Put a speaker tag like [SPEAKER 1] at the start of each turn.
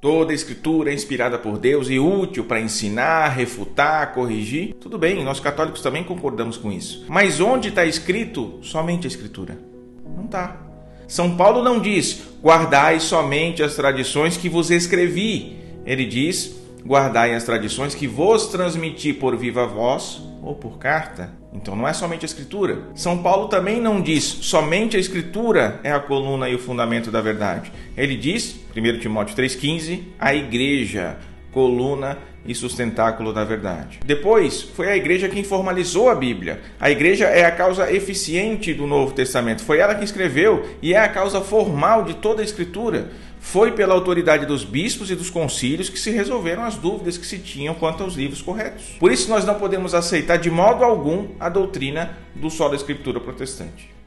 [SPEAKER 1] Toda escritura é inspirada por Deus e útil para ensinar, refutar, corrigir. Tudo bem, nós católicos também concordamos com isso. Mas onde está escrito somente a escritura? Não está. São Paulo não diz: guardai somente as tradições que vos escrevi. Ele diz: guardai as tradições que vos transmiti por viva voz ou por carta. Então não é somente a escritura. São Paulo também não diz somente a escritura é a coluna e o fundamento da verdade. Ele diz, 1 Timóteo 3,15, a igreja, coluna e sustentáculo da verdade. Depois, foi a igreja quem formalizou a Bíblia. A igreja é a causa eficiente do Novo Testamento. Foi ela que escreveu e é a causa formal de toda a escritura. Foi pela autoridade dos bispos e dos concílios que se resolveram as dúvidas que se tinham quanto aos livros corretos. Por isso, nós não podemos aceitar de modo algum a doutrina do só da escritura protestante.